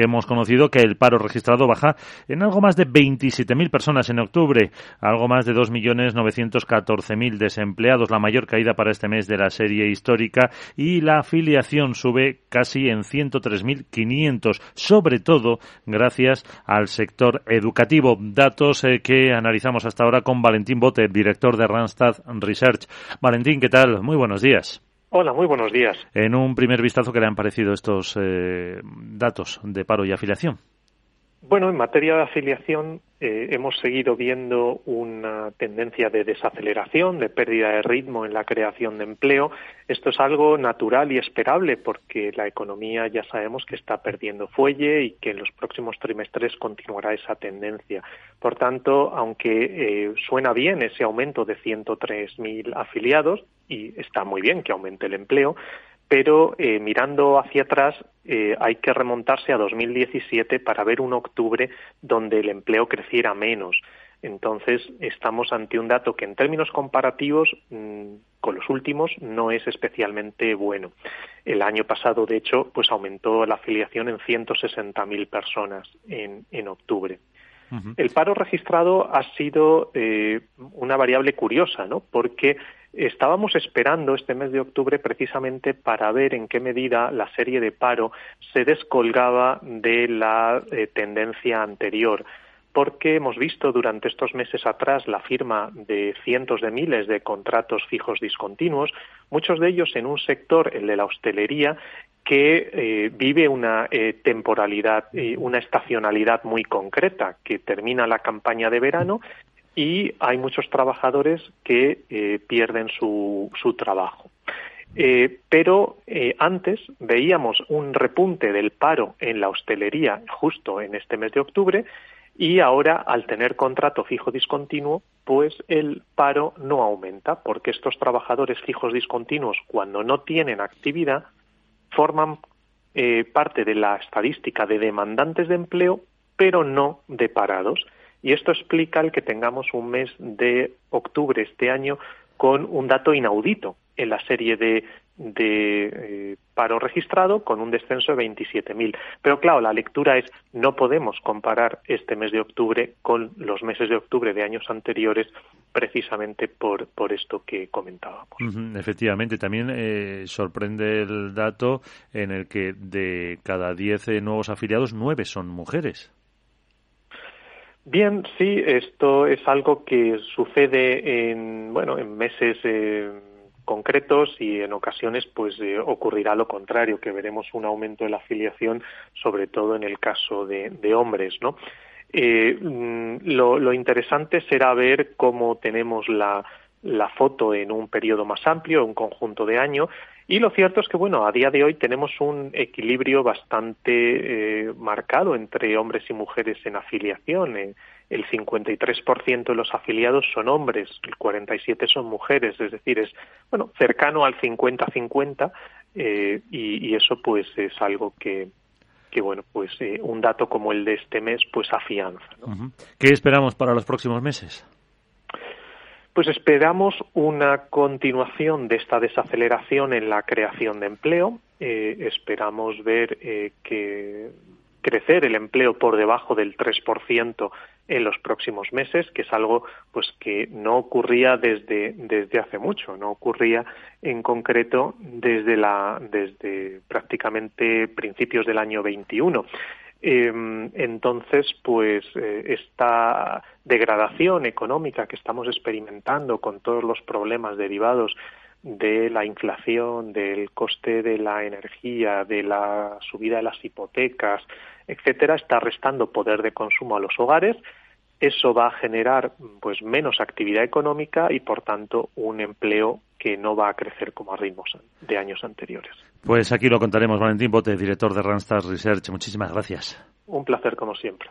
Hemos conocido que el paro registrado baja en algo más de 27.000 personas en octubre, algo más de 2.914.000 desempleados, la mayor caída para este mes de la serie histórica, y la afiliación sube casi en 103.500, sobre todo gracias al sector educativo. Datos eh, que analizamos hasta ahora con Valentín Bote, director de Randstad Research. Valentín, ¿qué tal? Muy buenos días. Hola, muy buenos días. En un primer vistazo, ¿qué le han parecido estos eh, datos de paro y afiliación? Bueno, en materia de afiliación eh, hemos seguido viendo una tendencia de desaceleración, de pérdida de ritmo en la creación de empleo. Esto es algo natural y esperable porque la economía ya sabemos que está perdiendo fuelle y que en los próximos trimestres continuará esa tendencia. Por tanto, aunque eh, suena bien ese aumento de 103.000 afiliados y está muy bien que aumente el empleo, pero eh, mirando hacia atrás eh, hay que remontarse a 2017 para ver un octubre donde el empleo creciera menos. Entonces estamos ante un dato que en términos comparativos mm, con los últimos no es especialmente bueno. El año pasado, de hecho, pues aumentó la afiliación en 160.000 personas en, en octubre. El paro registrado ha sido eh, una variable curiosa, ¿no? Porque Estábamos esperando este mes de octubre precisamente para ver en qué medida la serie de paro se descolgaba de la eh, tendencia anterior porque hemos visto durante estos meses atrás la firma de cientos de miles de contratos fijos discontinuos, muchos de ellos en un sector, el de la hostelería, que eh, vive una eh, temporalidad, una estacionalidad muy concreta, que termina la campaña de verano y hay muchos trabajadores que eh, pierden su, trabajo. Eh, pero eh, antes veíamos un repunte del paro en la hostelería justo en este mes de octubre y ahora al tener contrato fijo discontinuo pues el paro no aumenta porque estos trabajadores fijos discontinuos cuando no tienen actividad forman parte de la estadística de demandantes de empleo pero no de parados y esto explica el que tengamos un mes de octubre este año con un dato inaudito en la serie de, de eh, paro registrado con un descenso de 27.000. Pero claro, la lectura es no podemos comparar este mes de octubre con los meses de octubre de años anteriores precisamente por, esto que comentábamos. efectivamente, también eh, sorprende el dato en el que de cada 10 eh, nuevos afiliados, 9 son mujeres. Bien, sí, esto es algo que sucede en, bueno, en meses eh, concretos y en ocasiones pues eh, ocurrirá lo contrario, que veremos un aumento de la afiliación, sobre todo en el caso de, hombres, ¿no? Eh, mm, lo, lo, interesante será ver cómo tenemos la, la foto en un periodo más amplio, un conjunto de años, y lo cierto es que, bueno, a día de hoy tenemos un equilibrio bastante eh, marcado entre hombres y mujeres en afiliación. Eh, el 53% de los afiliados son hombres, el 47% son mujeres, es decir, es, bueno, cercano al 50-50 eh, y, eso pues es algo que, que bueno, pues eh, un dato como el de este mes pues afianza. ¿no? ¿Qué esperamos para los próximos meses? Pues esperamos una continuación de esta desaceleración en la creación de empleo. Eh, esperamos ver eh, que crecer el empleo por debajo del 3% en los próximos meses, que es algo pues que no ocurría desde, desde hace mucho, no ocurría en concreto desde la desde prácticamente principios del año 21. Em, entonces, pues eh, esta degradación económica que estamos experimentando con todos los problemas derivados de la inflación, del coste de la energía, de la subida de las hipotecas, etcétera, está restando poder de consumo a los hogares eso va a generar pues menos actividad económica y por tanto un empleo que no va a crecer como a ritmos de años anteriores. Pues aquí lo contaremos, Valentín Bote, director de Randstad Research. Muchísimas gracias. Un placer como siempre.